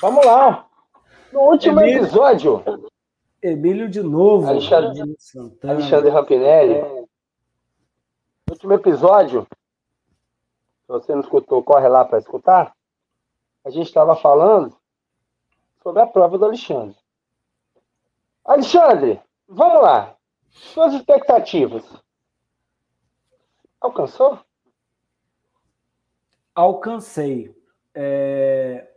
Vamos lá. No último Emílio, episódio. Emílio de novo. Alexandre, Alexandre Rampinelli. No último episódio, se você não escutou, corre lá para escutar. A gente estava falando sobre a prova do Alexandre. Alexandre, vamos lá. Suas expectativas. Alcançou? Alcancei. É...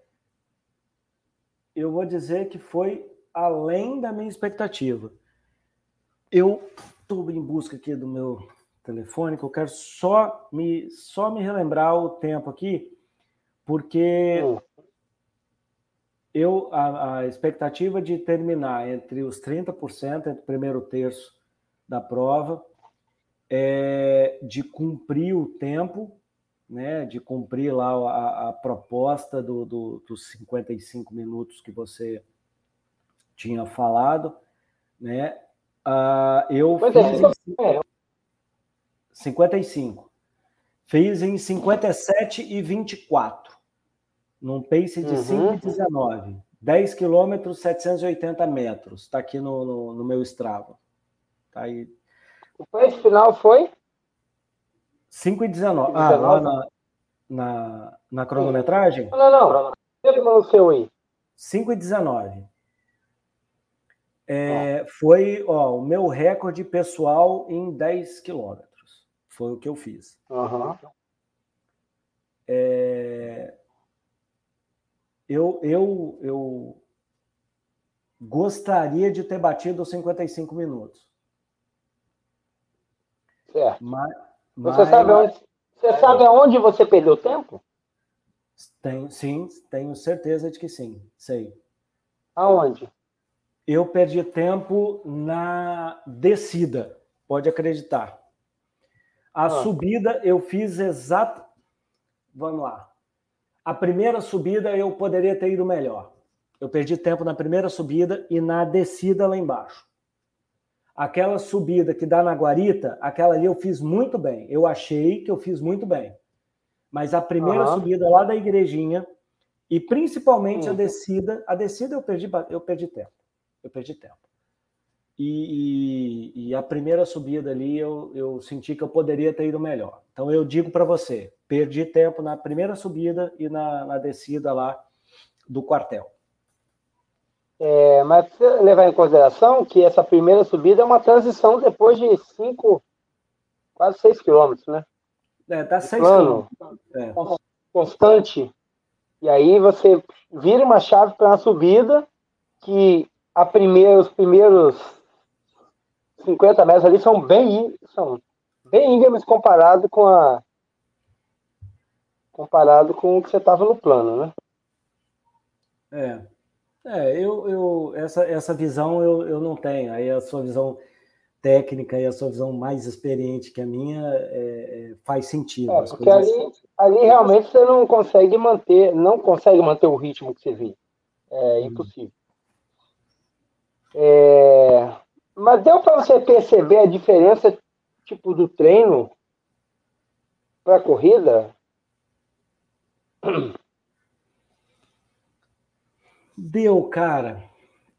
Eu vou dizer que foi além da minha expectativa. Eu estou em busca aqui do meu telefone, que eu quero só me, só me relembrar o tempo aqui, porque hum. eu a, a, expectativa de terminar entre os 30%, entre o primeiro terço da prova, é de cumprir o tempo, né, de cumprir lá a, a proposta do, do, dos 55 minutos que você tinha falado, né? Uh, eu Mas fiz... É, 55. Fiz em 57 e 24, num pace de uhum. 5,19. 10 quilômetros, 780 metros. Está aqui no, no, no, meu Strava. Tá aí. O pace final foi? 5,19. Ah, lá na, na, na cronometragem? Não, não. não. Teve no seu aí. 5,19. É, foi ó, o meu recorde pessoal em 10 quilômetros. Foi o que eu fiz. Uhum. É... Eu, eu, eu gostaria de ter batido os 55 minutos. Certo. Mas, você, mas... Sabe onde, você sabe aonde você perdeu tempo? Tenho, sim, tenho certeza de que sim. Sei. Aonde? Eu perdi tempo na descida, pode acreditar. A ah. subida eu fiz exato. Vamos lá. A primeira subida eu poderia ter ido melhor. Eu perdi tempo na primeira subida e na descida lá embaixo. Aquela subida que dá na guarita, aquela ali eu fiz muito bem. Eu achei que eu fiz muito bem. Mas a primeira uhum. subida lá da igrejinha e principalmente uhum. a descida, a descida eu perdi, eu perdi tempo. Eu perdi tempo. E, e, e, a primeira subida ali eu, eu senti que eu poderia ter ido melhor. Então eu digo para você, perdi tempo na primeira subida e na, na descida lá do quartel. É, mas levar em consideração que essa primeira subida é uma transição depois de cinco, quase seis quilômetros, né? É, dá seis plano, quilômetros. É. Constante. E aí você vira uma chave para uma subida que a primeira, os primeiros 50 metros ali são bem, são bem íngremes comparado com a comparado com o que você estava no plano, né? É. É, eu, eu essa, essa visão eu, eu não tenho. Aí a sua visão técnica e a sua visão mais experiente que a minha é, é, faz sentido. É, porque ali, ali realmente você não consegue manter, não consegue manter o ritmo que você vê. É hum. impossível. É, mas deu para você perceber a diferença tipo do treino para a corrida? Deu, cara.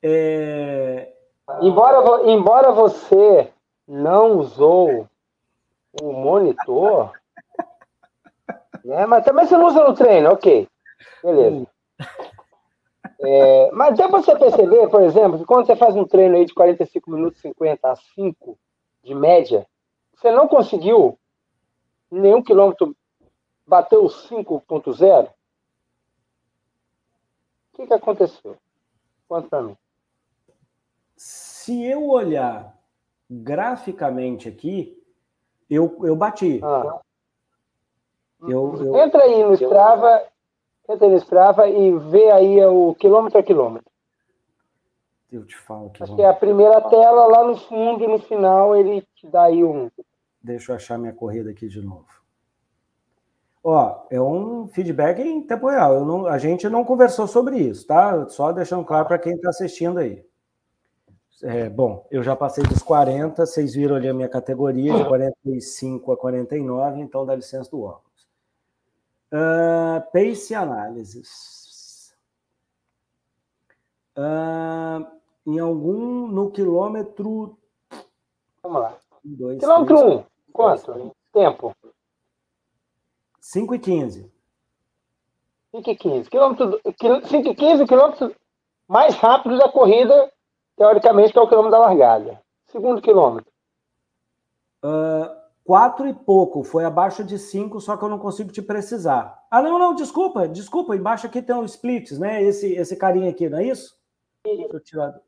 É... Embora, embora você não usou o monitor, né? mas também você não usa no treino, ok. Beleza. Hum. É, mas dá para você perceber, por exemplo, que quando você faz um treino aí de 45 minutos 50 a 5 de média, você não conseguiu nenhum quilômetro bater o 5.0? O que, que aconteceu? Conta para mim. Se eu olhar graficamente aqui, eu, eu bati. Ah. Eu, eu, Entra aí no Strava entra no Strava e vê aí o quilômetro a quilômetro. Eu te falo que. Acho que é a primeira tela lá no fundo, no final, ele te dá aí um. Deixa eu achar minha corrida aqui de novo. Ó, é um feedback em tempo real. Não, a gente não conversou sobre isso, tá? Só deixando claro para quem está assistindo aí. É, bom, eu já passei dos 40, vocês viram ali a minha categoria, de 45 a 49, então dá licença do óculos. Uh, pace Analysis. Uh, em algum no quilômetro. Vamos lá. Dois, quilômetro 1. Um. Quanto? Dois, Tempo. 5 e 15. 5 e 15. Quilômetro, 5 e 15, quilômetro mais rápido da corrida, teoricamente, que é o quilômetro da largada. Segundo quilômetro. Uh, quatro e pouco, foi abaixo de cinco, só que eu não consigo te precisar. Ah, não, não, desculpa, desculpa, embaixo aqui tem um splits, né? Esse, esse carinha aqui, não é isso? Deixa eu tirar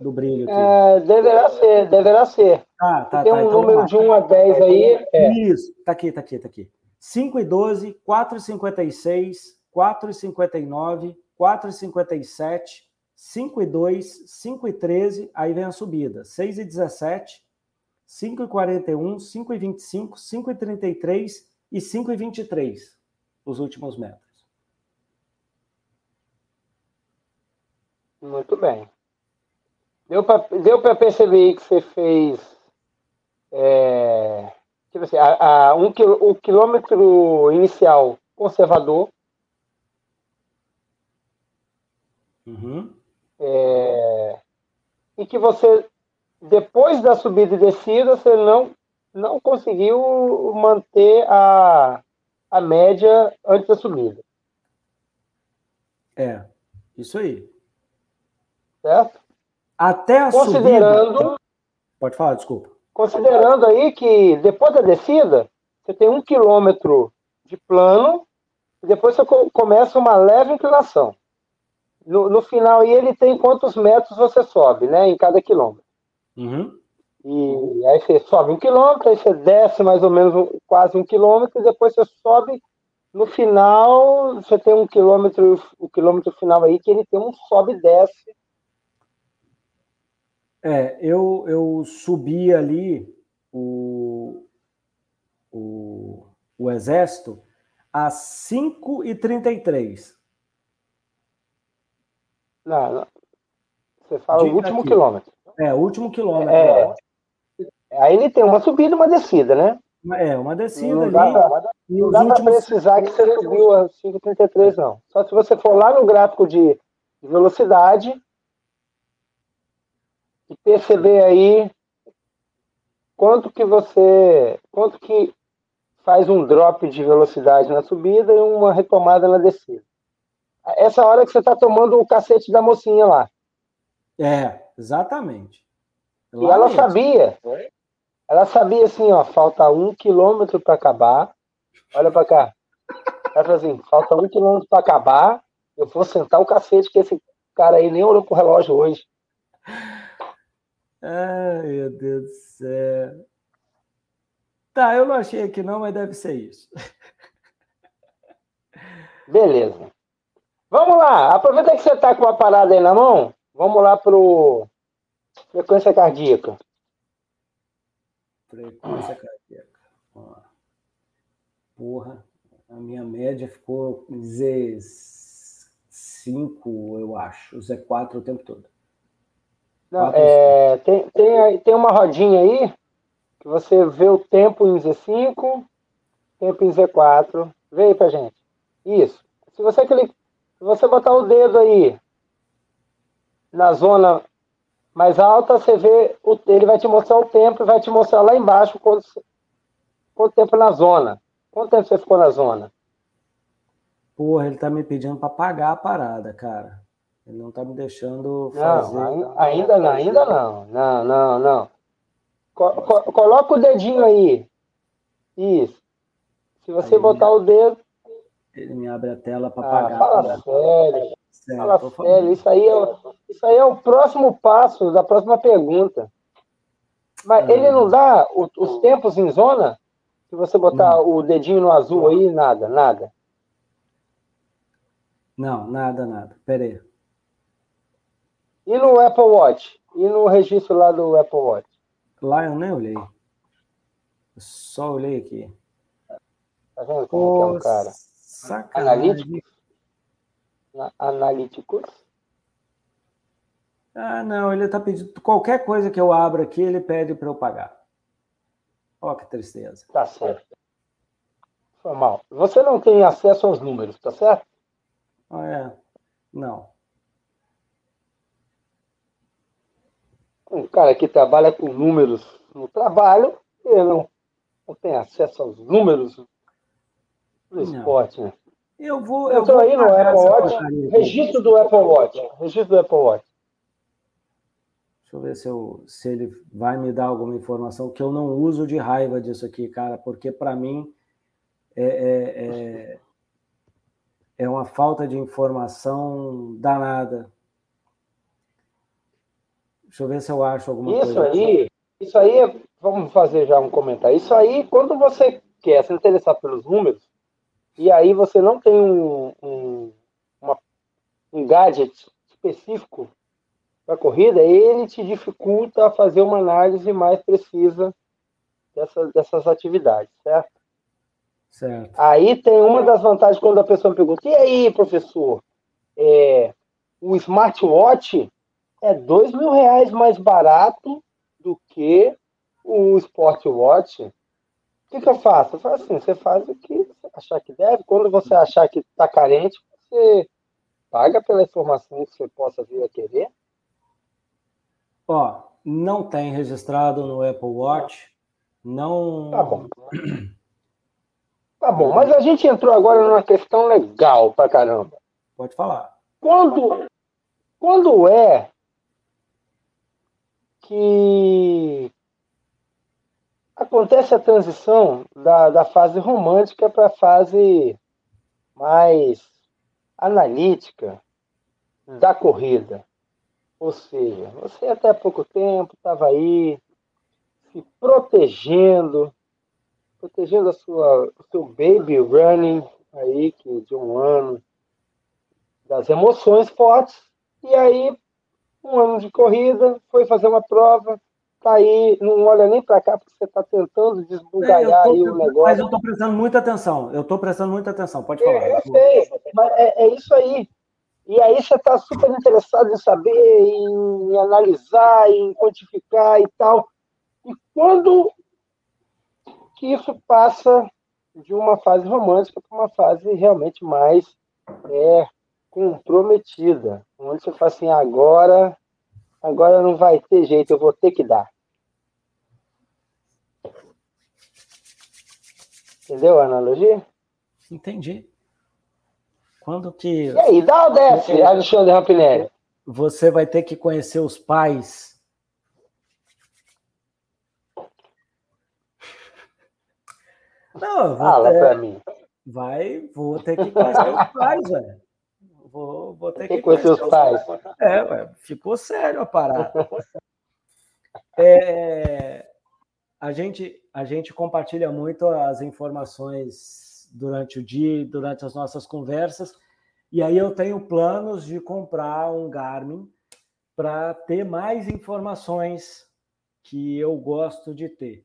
do brilho aqui. É, deverá ser, deverá ser. Ah, tá, tem tá, um então número de 1 a 10 aí. É. Isso, tá aqui, tá aqui, tá aqui. 5 e 12, 4 e 56, 4 e 59, 4 e 57, 5 e 2, 5 e 13, aí vem a subida. 6 e 17, 5 e 41, 5 e 25, 5 e 33 e 5 e 23, os últimos metros. Muito bem. Deu para perceber que você fez é, tipo assim, a, a, um, o quilômetro inicial conservador. Uhum. É, e que você, depois da subida e descida, você não, não conseguiu manter a, a média antes da subida. É, isso aí certo? Até a considerando, subida... Pode falar, desculpa. Considerando aí que depois da descida, você tem um quilômetro de plano, e depois você começa uma leve inclinação. No, no final aí ele tem quantos metros você sobe, né, em cada quilômetro. Uhum. E aí você sobe um quilômetro, aí você desce mais ou menos quase um quilômetro, e depois você sobe no final, você tem um quilômetro, o quilômetro final aí, que ele tem um sobe e desce é, eu, eu subi ali o, o, o exército a 5h33. Não, não. Você fala o último aqui. quilômetro. É, o último quilômetro. É, aí ele tem uma subida e uma descida, né? É, uma descida não ali. Dá, não dá para precisar que você subiu a 5,33, não. Só se você for lá no gráfico de velocidade, e perceber aí quanto que você, quanto que faz um drop de velocidade na subida e uma retomada na descida. Essa hora que você está tomando o cacete da mocinha lá. É, exatamente. Lá e ela mesmo. sabia. Ela sabia assim, ó, falta um quilômetro para acabar. Olha para cá. Ela falou assim, falta um quilômetro para acabar. Eu vou sentar o cacete que esse cara aí nem olhou pro relógio hoje. Ai, meu Deus do céu. Tá, eu não achei aqui não, mas deve ser isso. Beleza. Vamos lá. Aproveita que você está com a parada aí na mão. Vamos lá pro frequência cardíaca. Frequência cardíaca. Porra, a minha média ficou Z5, eu acho. Z4 o tempo todo. Não, é, tem, tem, tem uma rodinha aí que você vê o tempo em Z5, tempo em Z4. Vê aí pra gente. Isso. Se você clicar, se você botar o dedo aí na zona mais alta, você vê, o, ele vai te mostrar o tempo e vai te mostrar lá embaixo quanto, quanto tempo na zona. Quanto tempo você ficou na zona? Porra, ele tá me pedindo para pagar a parada, cara. Ele não está me deixando fazer. Não, ainda não, ainda não. Não, não, não. Co co coloca o dedinho aí. Isso. Se você aí botar o dedo. Ele me abre a tela para ah, pagar. Fala né? sério. Fala sério. Isso aí, é, isso aí é o próximo passo da próxima pergunta. Mas ah, ele não dá o, os tempos em zona? Se você botar não. o dedinho no azul aí, nada, nada. Não, nada, nada. Pera aí. E no Apple Watch? E no registro lá do Apple Watch? Lá eu nem olhei. Eu só olhei aqui. Tá vendo como Pô, é, um cara? Sacanagem. Analítico? Analíticos? Ah, não, ele está pedindo. Qualquer coisa que eu abra aqui, ele pede para eu pagar. Olha que tristeza. Tá certo. Foi mal. Você não tem acesso aos números, tá certo? Ah, é. Não. Um cara que trabalha com números no trabalho, ele não, não tem acesso aos números do esporte, né? Eu vou. Eu, eu vou aí no Apple Watch. Registro do Apple Watch. Registro do Apple Watch. Deixa eu ver se, eu, se ele vai me dar alguma informação, que eu não uso de raiva disso aqui, cara, porque para mim é, é, é, é, uma falta de informação danada. Deixa eu ver se eu acho alguma isso coisa. Aí, isso aí, vamos fazer já um comentário. Isso aí, quando você quer se interessar pelos números, e aí você não tem um, um, uma, um gadget específico para a corrida, ele te dificulta fazer uma análise mais precisa dessas, dessas atividades, certo? Certo. Aí tem uma das vantagens quando a pessoa me pergunta, e aí, professor, é, o smartwatch é dois mil reais mais barato do que o Sportwatch. O que, que eu faço? Eu faço assim, você faz o que você achar que deve. Quando você achar que está carente, você paga pela informação que você possa vir a querer. Ó, não tem registrado no Apple Watch. Não. Tá bom. Tá bom, mas a gente entrou agora numa questão legal pra caramba. Pode falar. Quando, quando é que acontece a transição da, da fase romântica para a fase mais analítica da corrida. Ou seja, você até pouco tempo estava aí se protegendo, protegendo a sua, o seu baby running aí, que de um ano, das emoções fortes, e aí um ano de corrida, foi fazer uma prova, tá aí, não olha nem para cá porque você está tentando desbugalhar é, aí o negócio. Mas eu estou prestando muita atenção, eu estou prestando muita atenção, pode falar. É, eu sei, mas é, é isso aí. E aí você está super interessado em saber, em analisar, em quantificar e tal. E quando que isso passa de uma fase romântica para uma fase realmente mais é, comprometida, onde você fala assim, agora, agora não vai ter jeito, eu vou ter que dar. Entendeu a analogia? Entendi. Quando que. E aí, dá ou desce, Alexandre Rampinelli? Você vai ter que conhecer os pais. Não, Fala ter... pra mim. Vai, vou ter que conhecer os pais, velho. Vou, vou ter que, conhecer os pais. É, ué, ficou sério a parada. É, a, gente, a gente compartilha muito as informações durante o dia, durante as nossas conversas. E aí eu tenho planos de comprar um Garmin para ter mais informações que eu gosto de ter.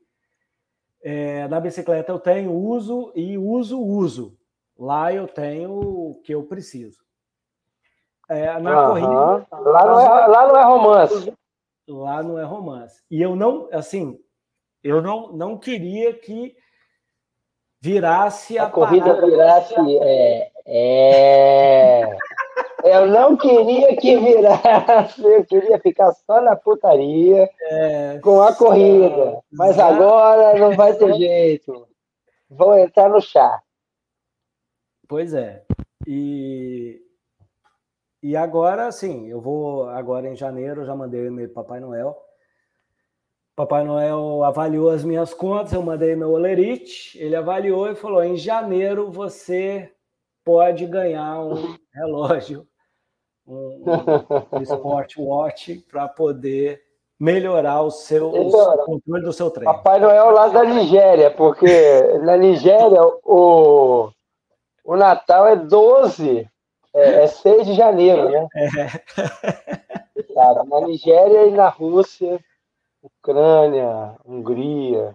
É, na bicicleta eu tenho uso e uso, uso. Lá eu tenho o que eu preciso. É, na corrida. Lá não, é, lá não é romance. Lá não é romance. E eu não, assim, eu não, não queria que virasse a, a corrida parada. virasse é, é, eu não queria que virasse eu queria ficar só na putaria é, com a corrida mas agora não vai ter jeito vou entrar no chá pois é e e agora sim eu vou agora em janeiro já mandei o e-mail para Papai Noel. Papai Noel avaliou as minhas contas, eu mandei meu olerite, ele avaliou e falou: em janeiro você pode ganhar um relógio, um, um Watch para poder melhorar o seu o controle do seu treino. Papai Noel lá da Nigéria, porque na Nigéria o, o Natal é 12, é, é 6 de janeiro, né? É. na Nigéria e na Rússia Ucrânia, Hungria.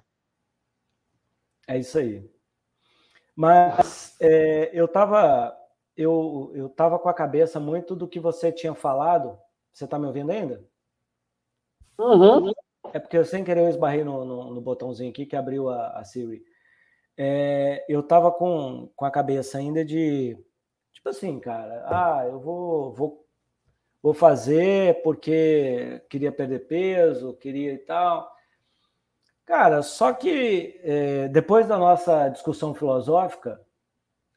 É isso aí. Mas é, eu estava eu, eu tava com a cabeça muito do que você tinha falado. Você está me ouvindo ainda? Uhum. É porque eu sem querer eu esbarrei no, no, no botãozinho aqui que abriu a, a Siri. É, eu estava com, com a cabeça ainda de tipo assim, cara, ah, eu vou, vou vou fazer porque queria perder peso, queria e tal. Cara, só que é, depois da nossa discussão filosófica,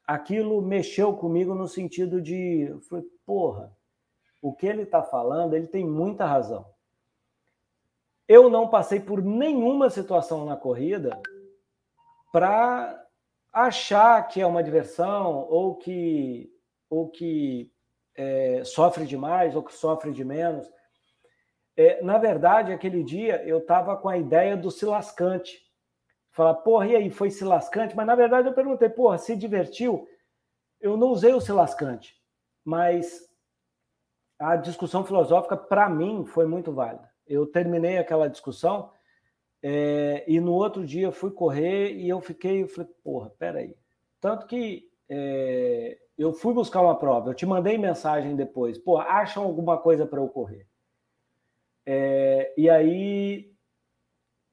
aquilo mexeu comigo no sentido de, falei, porra, o que ele está falando, ele tem muita razão. Eu não passei por nenhuma situação na corrida para achar que é uma diversão ou que ou que é, sofre demais ou que sofre de menos. É, na verdade, aquele dia eu estava com a ideia do se lascante. Falar, porra, e aí, foi se lascante? Mas na verdade eu perguntei, porra, se divertiu? Eu não usei o se lascante, mas a discussão filosófica, para mim, foi muito válida. Eu terminei aquela discussão é, e no outro dia fui correr e eu fiquei, eu falei, porra, peraí. Tanto que é, eu fui buscar uma prova, eu te mandei mensagem depois, pô, acham alguma coisa para eu correr. É, e aí,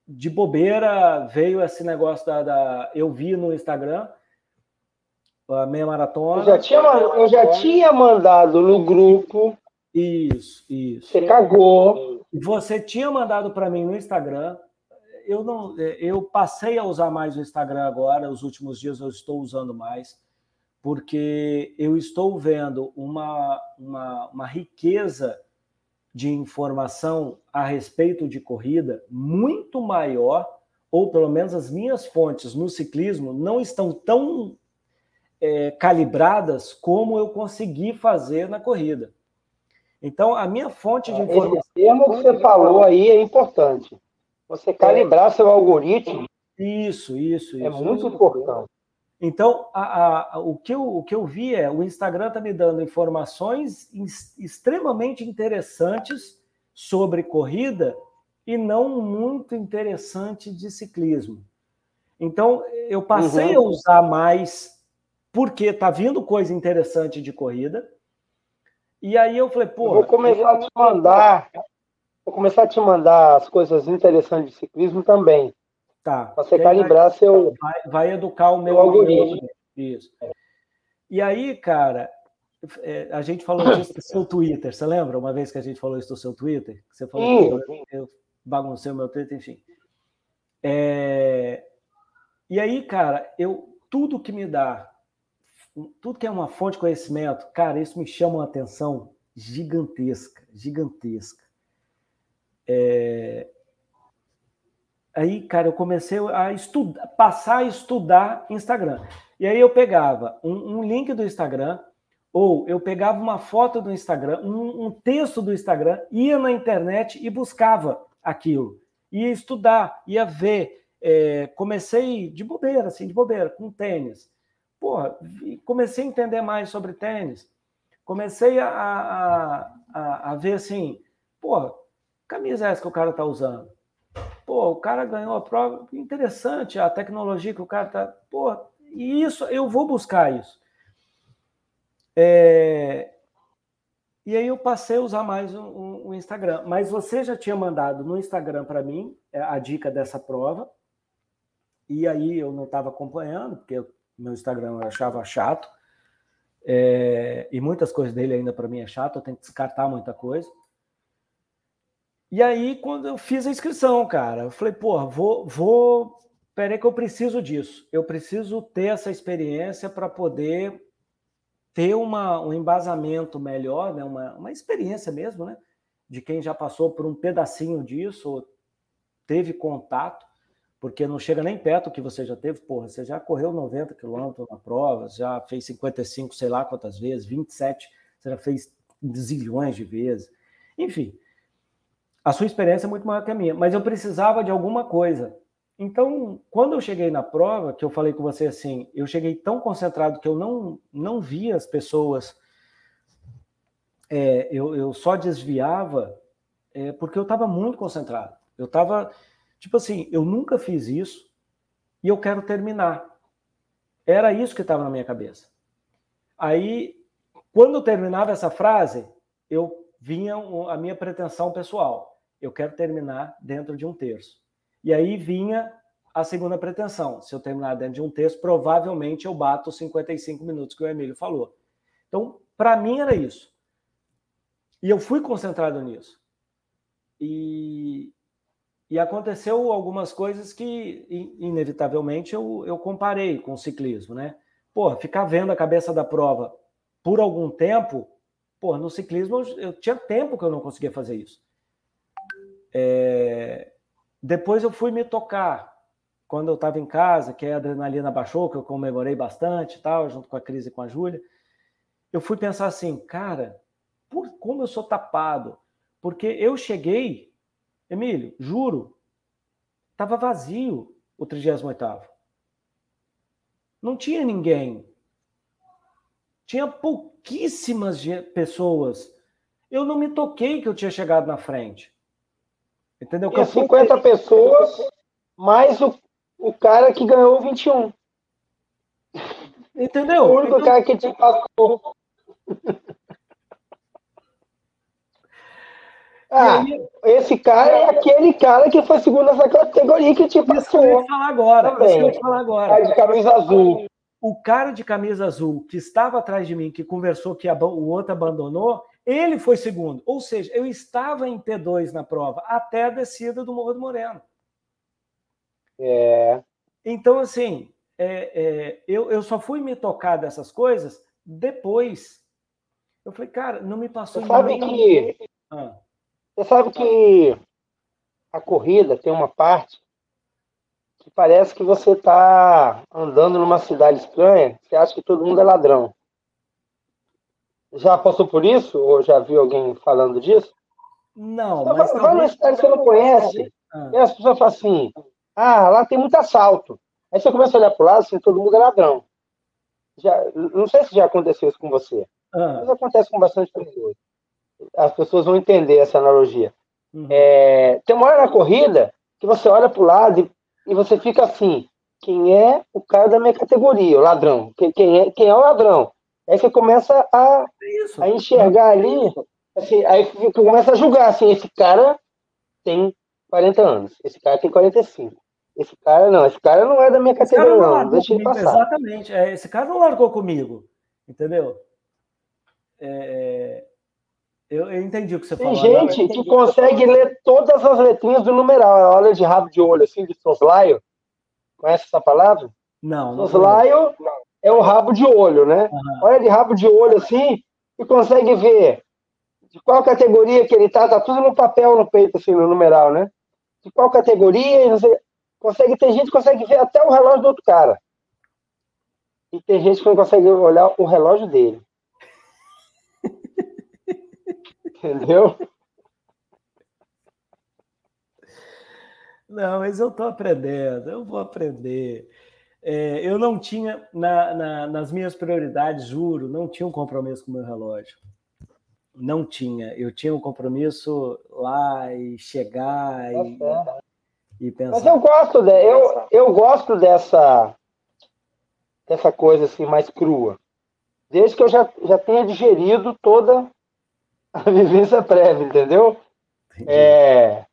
de bobeira, veio esse negócio da, da, Eu vi no Instagram a meia maratona. Eu já tinha, eu já tinha mandado no grupo. Isso, isso. Você cagou. Você tinha mandado para mim no Instagram. Eu não, eu passei a usar mais o Instagram agora. Os últimos dias eu estou usando mais porque eu estou vendo uma, uma, uma riqueza de informação a respeito de corrida muito maior, ou pelo menos as minhas fontes no ciclismo não estão tão é, calibradas como eu consegui fazer na corrida. Então, a minha fonte de informação. Esse termo que você falou aí é importante. Você calibrar é. seu algoritmo. Isso, isso, é isso. É muito importante. Então, a, a, o, que eu, o que eu vi é o Instagram está me dando informações extremamente interessantes sobre corrida e não muito interessante de ciclismo. Então, eu passei uhum. a usar mais porque está vindo coisa interessante de corrida. E aí eu falei, pô. Vou começar a te mandar. Vou começar a te mandar as coisas interessantes de ciclismo também. Tá. Você calibrar vai, seu. Vai, vai, educar o meu algoritmo. Isso. E aí, cara, é, a gente falou disso do seu Twitter. Você lembra uma vez que a gente falou isso do seu Twitter? Você falou que eu, eu baguncei o meu Twitter, enfim. É... E aí, cara, eu tudo que me dá, tudo que é uma fonte de conhecimento, cara, isso me chama uma atenção gigantesca, gigantesca. É... Aí, cara, eu comecei a estudar, passar a estudar Instagram. E aí eu pegava um, um link do Instagram, ou eu pegava uma foto do Instagram, um, um, texto do Instagram, ia na internet e buscava aquilo. Ia estudar, ia ver. É, comecei de bobeira, assim, de bobeira, com tênis. Porra, comecei a entender mais sobre tênis. Comecei a, a, a, a ver assim, porra, camisa é essa que o cara tá usando? Pô, o cara ganhou a prova, interessante a tecnologia que o cara tá. Pô, e isso, eu vou buscar isso. É... E aí eu passei a usar mais o, Instagram. Mas você já tinha mandado no Instagram para mim é, a dica dessa prova. E aí eu não estava acompanhando, porque meu Instagram eu achava chato. É... E muitas coisas dele ainda para mim é chato, eu tenho que descartar muita coisa. E aí, quando eu fiz a inscrição, cara, eu falei, pô, vou, vou. Peraí, que eu preciso disso. Eu preciso ter essa experiência para poder ter uma, um embasamento melhor, né? uma, uma experiência mesmo, né? De quem já passou por um pedacinho disso, ou teve contato, porque não chega nem perto do que você já teve. Porra, você já correu 90 quilômetros na prova, já fez 55, sei lá quantas vezes, 27, você já fez zilhões de vezes. Enfim, a sua experiência é muito maior que a minha, mas eu precisava de alguma coisa. Então, quando eu cheguei na prova, que eu falei com você assim, eu cheguei tão concentrado que eu não, não via as pessoas, é, eu, eu só desviava é, porque eu estava muito concentrado. Eu estava, tipo assim, eu nunca fiz isso e eu quero terminar. Era isso que estava na minha cabeça. Aí, quando eu terminava essa frase, eu vinha a minha pretensão pessoal eu quero terminar dentro de um terço. E aí vinha a segunda pretensão. Se eu terminar dentro de um terço, provavelmente eu bato os 55 minutos que o Emílio falou. Então, para mim era isso. E eu fui concentrado nisso. E, e aconteceu algumas coisas que, inevitavelmente, eu, eu comparei com o ciclismo, né? Pô, ficar vendo a cabeça da prova por algum tempo, pô, no ciclismo eu, tinha tempo que eu não conseguia fazer isso. É, depois eu fui me tocar quando eu estava em casa, que a adrenalina baixou, que eu comemorei bastante tal, junto com a Cris e com a Júlia. Eu fui pensar assim, cara, por, como eu sou tapado? Porque eu cheguei, Emílio, juro, estava vazio o 38 Não tinha ninguém. Tinha pouquíssimas pessoas. Eu não me toquei que eu tinha chegado na frente. Entendeu? Tinha 50 pessoas, mais o, o cara que ganhou 21. Entendeu? O único então... cara que te passou. Ah, aí, esse cara é aquele cara que foi segundo essa categoria que te passou. Isso que eu ia falar agora. Também. Isso que eu ia falar agora. Cara de camisa azul. O cara de camisa azul que estava atrás de mim, que conversou que o outro abandonou, ele foi segundo. Ou seja, eu estava em P2 na prova até a descida do Morro do Moreno. É. Então, assim, é, é, eu, eu só fui me tocar dessas coisas depois. Eu falei, cara, não me passou Você sabe que. Ah. Você sabe que a corrida tem uma parte que parece que você está andando numa cidade estranha, você acha que todo mundo é ladrão. Já passou por isso? Ou já viu alguém falando disso? Não, você mas. Vai numa cidade que você não conhece, ah. e as pessoas falam assim: ah, lá tem muito assalto. Aí você começa a olhar para o lado, assim, todo mundo é ladrão. Já, não sei se já aconteceu isso com você, ah. mas acontece com bastante pessoas. As pessoas vão entender essa analogia. Uhum. É, tem uma hora na corrida que você olha para o lado e, e, você fica assim: quem é o cara da minha categoria, o ladrão? Quem, é, quem é o ladrão? Aí você começa a, a enxergar ali, assim, aí você começa a julgar, assim, esse cara tem 40 anos, esse cara tem 45. Esse cara não, esse cara não é da minha categoria, não, não deixa ele passar. Exatamente, é, esse cara não largou comigo, entendeu? É, eu, eu, entendi o que você tem falou. Tem gente que consegue ler todas as letrinhas do numeral, olha de rabo de olho, assim, de soslaio. Conhece essa palavra? Não. Soslaio é o rabo de olho, né? Uhum. Olha de rabo de olho assim e consegue ver de qual categoria que ele tá, tá tudo no papel no peito, assim, no numeral, né? De qual categoria, e você consegue, tem gente que consegue ver até o relógio do outro cara. E tem gente que não consegue olhar o relógio dele. Entendeu? Não, mas eu tô aprendendo, eu vou aprender. É, eu não tinha, na, na, nas minhas prioridades, juro, não tinha um compromisso com o meu relógio. Não tinha. Eu tinha um compromisso lá e chegar e, e pensar. Mas eu gosto, de, eu, eu gosto dessa, dessa coisa assim mais crua. Desde que eu já, já tenha digerido toda a vivência prévia, entendeu? É,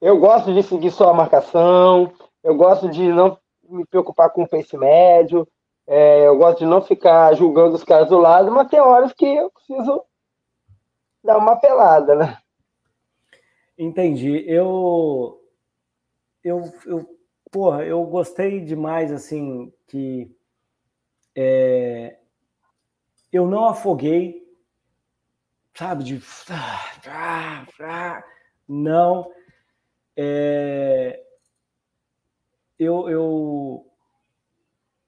eu gosto de seguir só a marcação, eu gosto de não me preocupar com o pace médio. É, eu gosto de não ficar julgando os caras do lado, mas tem horas que eu preciso dar uma pelada, né? Entendi. Eu, eu, eu, porra, eu gostei demais, assim, que é, eu não afoguei, sabe, de não. É, eu, eu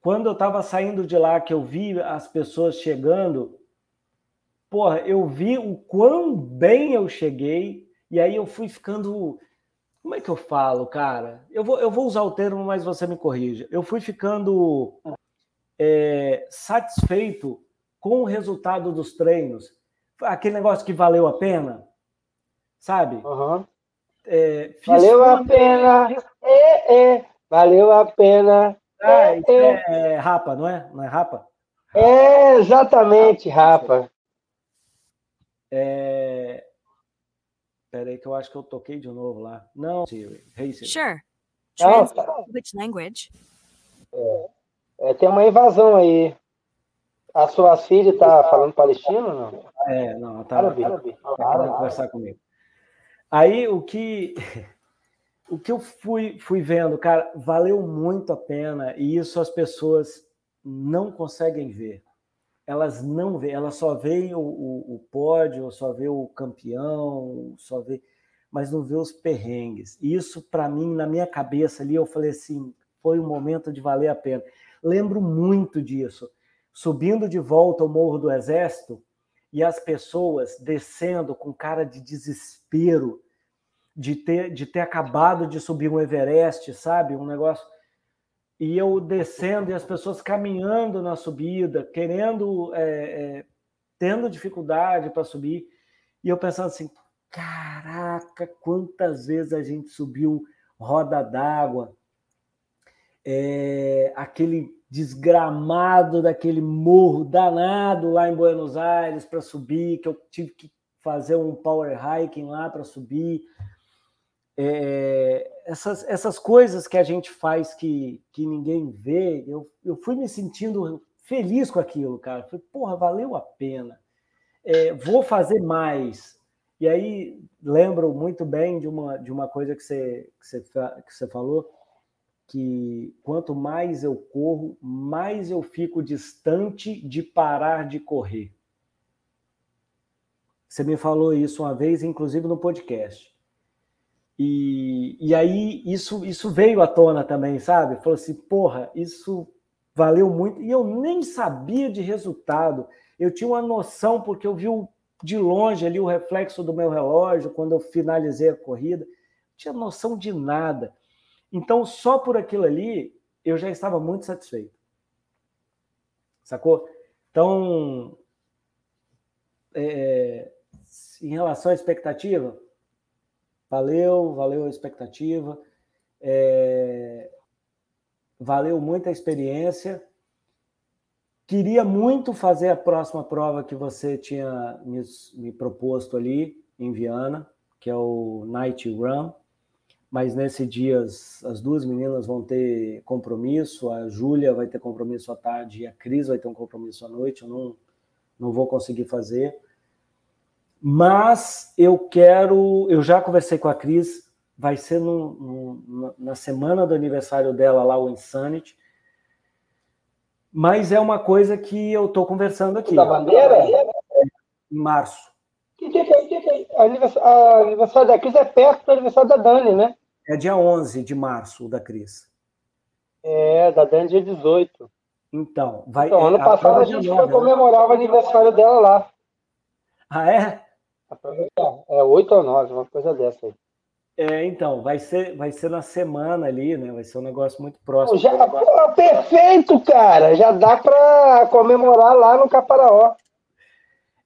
quando eu estava saindo de lá, que eu vi as pessoas chegando, porra, eu vi o quão bem eu cheguei, e aí eu fui ficando. Como é que eu falo, cara? Eu vou, eu vou usar o termo, mas você me corrija. Eu fui ficando é, satisfeito com o resultado dos treinos. Aquele negócio que valeu a pena, sabe? Uhum. É, valeu a pena. É, é. Valeu a pena. Ah, é, é, é, rapa, não é? Não é rapa? É, exatamente, rapa. É... Peraí que eu acho que eu toquei de novo lá. Não, Siri. Hey, Siri. Sure. Translate which language? É. é. tem uma invasão aí. A sua filha está falando palestino não? É, não, tá, árabe, árabe, conversar comigo. Aí o que o que eu fui, fui vendo, cara, valeu muito a pena e isso as pessoas não conseguem ver. Elas não veem, elas só veem o, o, o pódio, só vê o campeão, só vê, mas não vê os perrengues. Isso para mim, na minha cabeça ali, eu falei assim, foi um momento de valer a pena. Lembro muito disso. Subindo de volta ao Morro do Exército e as pessoas descendo com cara de desespero de ter, de ter acabado de subir um Everest, sabe? Um negócio. E eu descendo e as pessoas caminhando na subida, querendo, é, é, tendo dificuldade para subir. E eu pensando assim: caraca, quantas vezes a gente subiu roda d'água, é, aquele desgramado daquele morro danado lá em Buenos Aires para subir, que eu tive que fazer um power hiking lá para subir. É, essas, essas coisas que a gente faz que, que ninguém vê, eu, eu fui me sentindo feliz com aquilo, cara. Falei, porra, valeu a pena. É, vou fazer mais. E aí lembro muito bem de uma, de uma coisa que você, que você, que você falou, que quanto mais eu corro, mais eu fico distante de parar de correr. Você me falou isso uma vez, inclusive no podcast. E, e aí isso, isso veio à tona também, sabe? Falou assim, porra, isso valeu muito. E eu nem sabia de resultado. Eu tinha uma noção, porque eu vi de longe ali o reflexo do meu relógio quando eu finalizei a corrida. Não tinha noção de nada. Então, só por aquilo ali, eu já estava muito satisfeito. Sacou? Então, é, em relação à expectativa, valeu, valeu a expectativa, é, valeu muito a experiência. Queria muito fazer a próxima prova que você tinha me, me proposto ali em Viana, que é o Night Run mas nesse dia as, as, duas meninas vão ter compromisso, a Júlia vai ter compromisso à tarde e a Cris vai ter um compromisso à noite, eu não, não vou conseguir fazer. Mas eu quero, eu já conversei com a Cris, vai ser no, no, na semana do aniversário dela lá, o Insanity, mas é uma coisa que eu estou conversando aqui. Da bandeira? Em março. Que dia que é? Que que é? Aniversário, aniversário da Cris é perto do aniversário da Dani, né? É dia 11 de março, o da Cris. É, da Dani dia 18. Então, vai. Então, ano passado a gente foi né? comemorar o aniversário dela lá. Ah, é? É 8 ou 9, uma coisa dessa aí. É, então, vai ser, vai ser na semana ali, né? Vai ser um negócio muito próximo. Já, pô, perfeito, cara! Já dá para comemorar lá no Caparaó.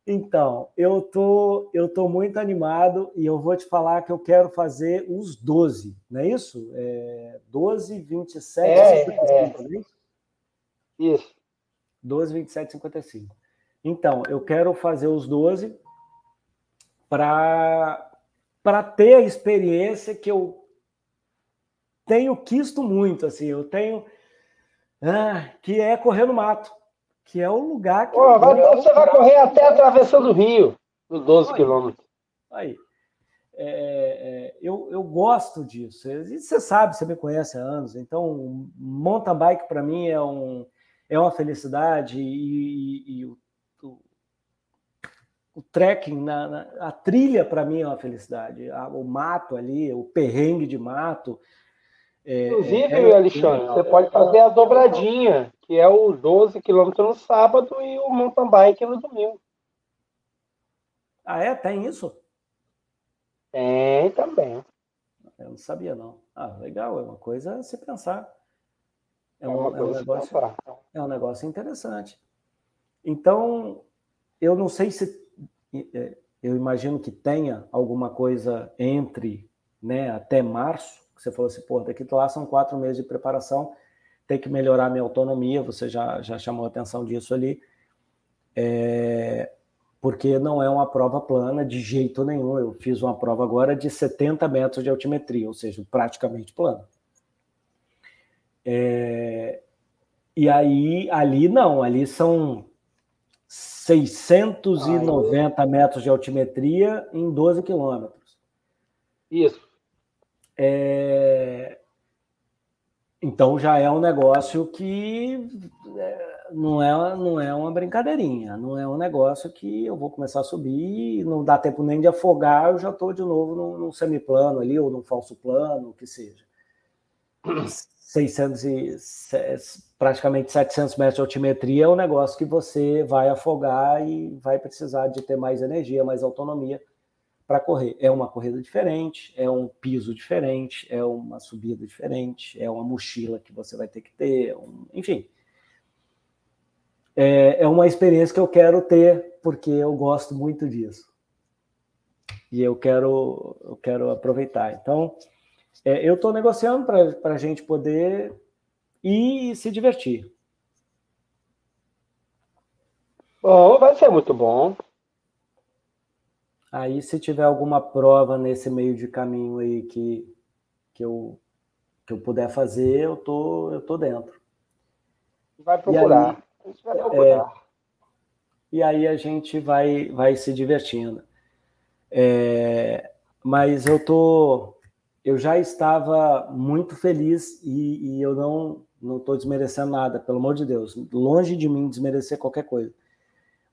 Então, eu tô, eu tô muito animado e eu vou te falar que eu quero fazer os 12, não é isso? É 12, 27, é, 55, é. é isso? Isso. 12, 27, 55. Então, eu quero fazer os 12 para ter a experiência que eu tenho quisto muito, assim, eu tenho ah, que é correr no mato que é o lugar que. Oh, vai, você vai correr até a travessão do Rio, nos 12 quilômetros. Aí. É, é, eu, eu gosto disso. E você sabe, você me conhece há anos. Então, mountain bike para mim é, um, é uma felicidade e, e, e o, o, o, trekking, na, na a trilha para mim é uma felicidade. o mato ali, o perrengue de mato. É, Inclusive, é, Alexandre, você pode fazer a dobradinha que é o 12 quilômetros no sábado e o mountain bike no domingo. Ah, é? Tem isso? Tem também. Eu não sabia, não. Ah, legal, é uma coisa a se pensar. É, é um, é um negócio, é um negócio interessante. Então, eu não sei se. É, eu imagino que tenha alguma coisa entre né, até março, você falou assim, pô, daqui lá são quatro meses de preparação tem que melhorar minha autonomia, você já, já chamou a atenção disso ali, é, porque não é uma prova plana de jeito nenhum. Eu fiz uma prova agora de 70 metros de altimetria, ou seja, praticamente plana. É, e aí, ali não, ali são 690 metros de altimetria em 12 quilômetros. Isso. É... Então já é um negócio que é, não é, não é uma brincadeirinha, não é um negócio que eu vou começar a subir não dá tempo nem de afogar, eu já estou de novo num, num semiplano ali, ou num falso plano, o que seja. 600 e, praticamente 700 metros de altimetria é um negócio que você vai afogar e vai precisar de ter mais energia, mais autonomia para correr. É uma corrida diferente, é um piso diferente, é uma subida diferente, é uma mochila que você vai ter que ter, um, enfim. É, é uma experiência que eu quero ter porque eu gosto muito disso. E eu quero, eu quero aproveitar. Então, é, eu estou negociando para a gente poder ir e se divertir. Bom, vai ser muito bom. Aí, se tiver alguma prova nesse meio de caminho aí que, que, eu, que eu puder fazer, eu tô, eu tô dentro. Vai procurar. Aí, a gente vai procurar. É, e aí a gente vai, vai se divertindo. É, mas eu tô eu já estava muito feliz e, e eu não não estou desmerecendo nada, pelo amor de Deus, longe de mim desmerecer qualquer coisa.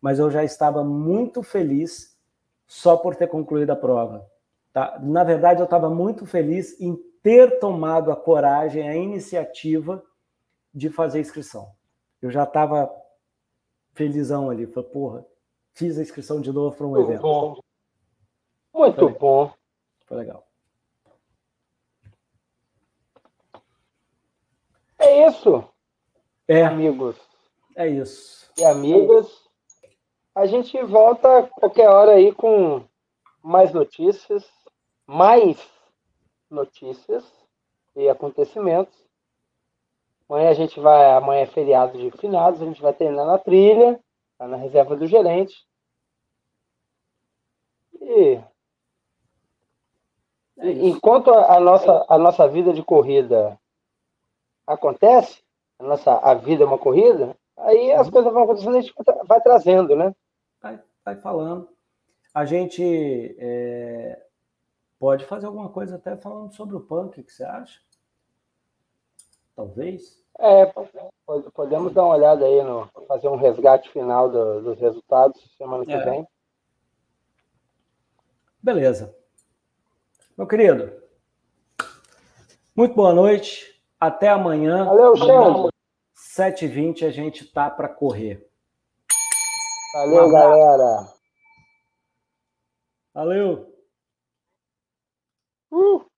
Mas eu já estava muito feliz só por ter concluído a prova. Tá? Na verdade, eu estava muito feliz em ter tomado a coragem, a iniciativa de fazer a inscrição. Eu já estava felizão ali, falei, porra, fiz a inscrição de novo para um muito evento. Bom. Muito Foi bom. Foi legal. É isso. É. Amigos. É isso. E amigas. A gente volta qualquer hora aí com mais notícias, mais notícias e acontecimentos. Amanhã a gente vai, amanhã é feriado de finados, a gente vai terminar na trilha, tá na reserva do gerente. E é enquanto a, a, nossa, a nossa vida de corrida acontece, a nossa a vida é uma corrida, aí as uhum. coisas vão acontecendo a gente vai trazendo, né? Vai, vai falando. A gente é, pode fazer alguma coisa até falando sobre o punk, o que você acha? Talvez. É, podemos dar uma olhada aí, no, fazer um resgate final do, dos resultados semana que é. vem. Beleza. Meu querido, muito boa noite. Até amanhã. Valeu, Xande. 7h20 a gente tá para correr. Valeu, galera. Valeu. Uh.